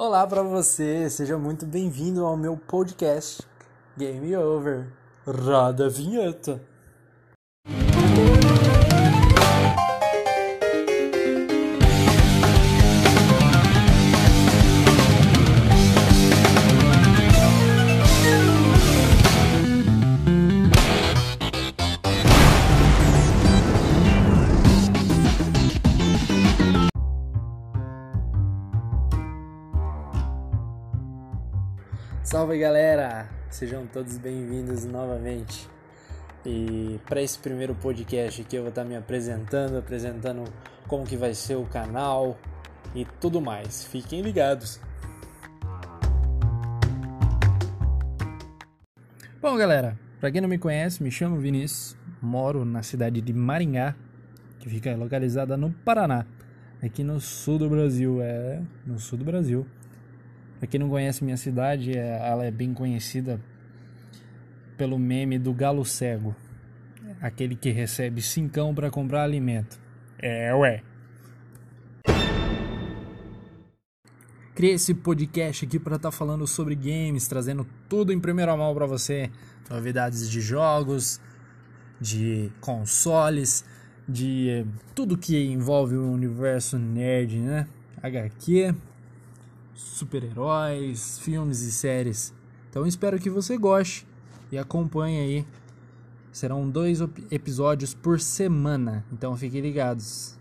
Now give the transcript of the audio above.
Olá para você, seja muito bem-vindo ao meu podcast Game Over. Roda a vinheta. Salve galera, sejam todos bem-vindos novamente. E para esse primeiro podcast aqui eu vou estar me apresentando, apresentando como que vai ser o canal e tudo mais. Fiquem ligados. Bom, galera, para quem não me conhece, me chamo Vinícius, moro na cidade de Maringá, que fica localizada no Paraná, aqui no sul do Brasil, é, no sul do Brasil. Pra quem não conhece minha cidade, é, ela é bem conhecida pelo meme do galo cego. Aquele que recebe cincão para comprar alimento. É, ué. Criei esse podcast aqui para estar tá falando sobre games, trazendo tudo em primeira mão para você. Novidades de jogos, de consoles, de tudo que envolve o universo nerd, né? HQ, super-heróis, filmes e séries. Então espero que você goste e acompanhe aí. Serão dois episódios por semana, então fiquem ligados.